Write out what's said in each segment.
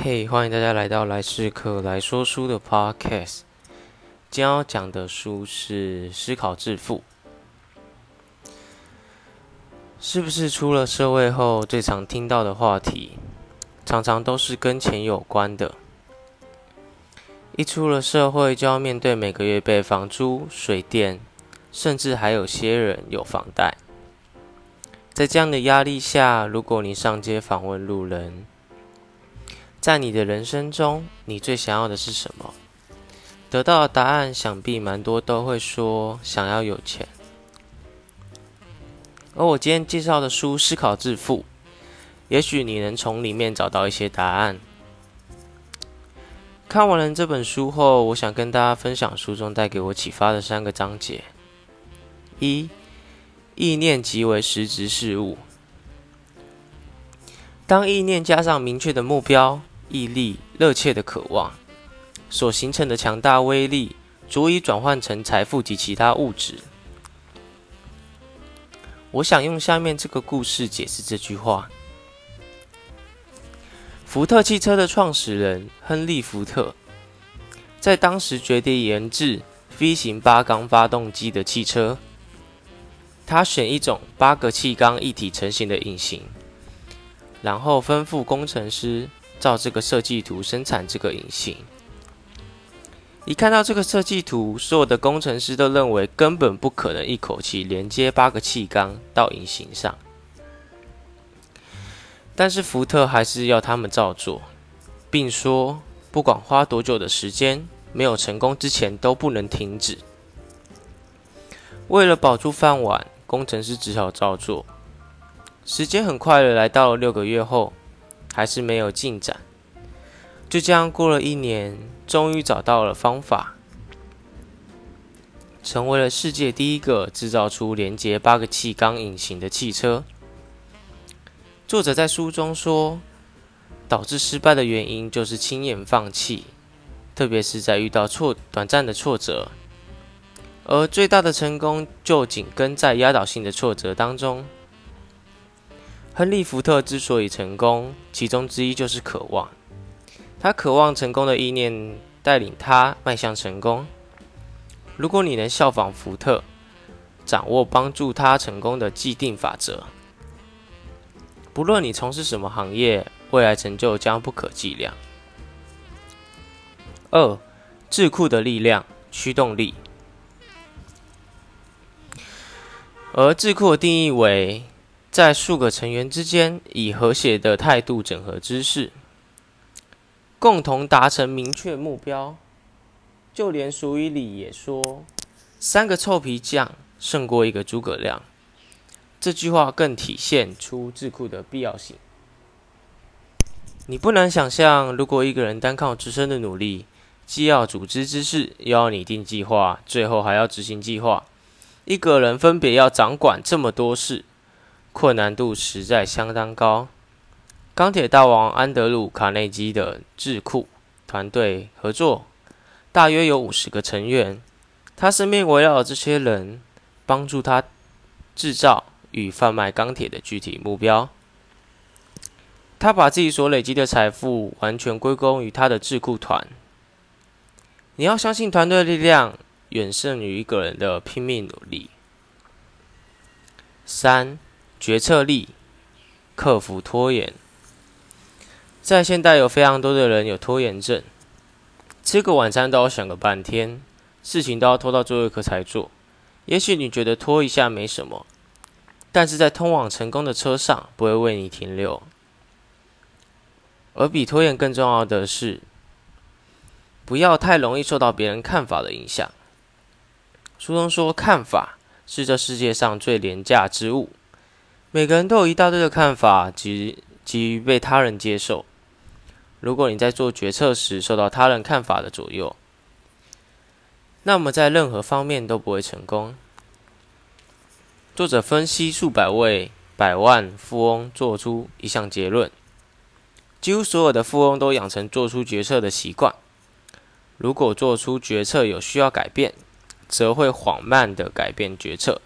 嘿，欢迎大家来到来世客来说书的 Podcast。今天要讲的书是《思考致富》。是不是出了社会后最常听到的话题，常常都是跟钱有关的？一出了社会，就要面对每个月被房租、水电，甚至还有些人有房贷。在这样的压力下，如果你上街访问路人，在你的人生中，你最想要的是什么？得到的答案想必蛮多都会说想要有钱。而我今天介绍的书《思考致富》，也许你能从里面找到一些答案。看完了这本书后，我想跟大家分享书中带给我启发的三个章节：一。意念即为实质事物。当意念加上明确的目标、毅力、热切的渴望，所形成的强大威力，足以转换成财富及其他物质。我想用下面这个故事解释这句话：福特汽车的创始人亨利·福特，在当时决定研制 V 型八缸发动机的汽车。他选一种八个气缸一体成型的引擎，然后吩咐工程师照这个设计图生产这个引擎。一看到这个设计图，所有的工程师都认为根本不可能一口气连接八个气缸到引擎上。但是福特还是要他们照做，并说不管花多久的时间，没有成功之前都不能停止。为了保住饭碗。工程师只好照做。时间很快的来到了六个月后，还是没有进展。就这样过了一年，终于找到了方法，成为了世界第一个制造出连接八个气缸引擎的汽车。作者在书中说，导致失败的原因就是轻言放弃，特别是在遇到挫短暂的挫折。而最大的成功就紧跟在压倒性的挫折当中。亨利·福特之所以成功，其中之一就是渴望。他渴望成功的意念带领他迈向成功。如果你能效仿福特，掌握帮助他成功的既定法则，不论你从事什么行业，未来成就将不可计量。二，智库的力量驱动力。而智库的定义为，在数个成员之间以和谐的态度整合知识，共同达成明确目标。就连俗语里也说：“三个臭皮匠胜过一个诸葛亮。”这句话更体现出智库的必要性。你不难想象，如果一个人单靠自身的努力，既要组织知识，又要拟定计划，最后还要执行计划。一个人分别要掌管这么多事，困难度实在相当高。钢铁大王安德鲁·卡内基的智库团队合作，大约有五十个成员。他身边围绕这些人，帮助他制造与贩卖钢铁的具体目标。他把自己所累积的财富完全归功于他的智库团。你要相信团队力量。远胜于一个人的拼命努力。三、决策力，克服拖延。在现代，有非常多的人有拖延症，吃个晚餐都要想个半天，事情都要拖到最后一刻才做。也许你觉得拖一下没什么，但是在通往成功的车上不会为你停留。而比拖延更重要的是，不要太容易受到别人看法的影响。书中说，看法是这世界上最廉价之物。每个人都有一大堆的看法，急急于被他人接受。如果你在做决策时受到他人看法的左右，那么在任何方面都不会成功。作者分析数百位百万富翁，做出一项结论：几乎所有的富翁都养成做出决策的习惯。如果做出决策有需要改变，则会缓慢的改变决策。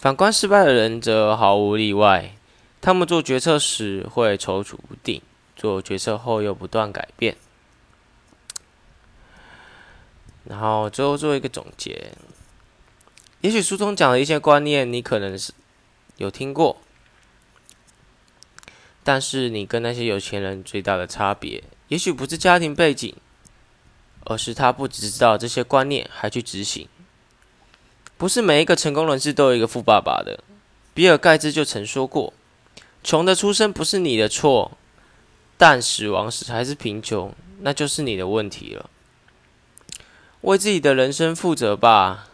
反观失败的人，则毫无例外。他们做决策时会踌躇不定，做决策后又不断改变。然后最后做一个总结，也许书中讲的一些观念，你可能是有听过，但是你跟那些有钱人最大的差别，也许不是家庭背景，而是他不只知道这些观念，还去执行。不是每一个成功人士都有一个富爸爸的。比尔盖茨就曾说过：“穷的出生不是你的错，但死亡时还是贫穷，那就是你的问题了。”为自己的人生负责吧。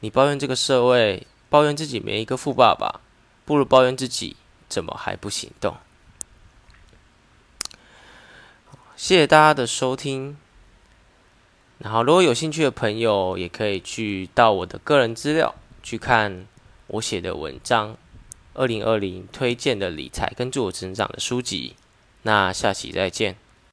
你抱怨这个社会，抱怨自己没一个富爸爸，不如抱怨自己怎么还不行动。谢谢大家的收听。然后，如果有兴趣的朋友，也可以去到我的个人资料去看我写的文章，二零二零推荐的理财跟自我成长的书籍。那下期再见。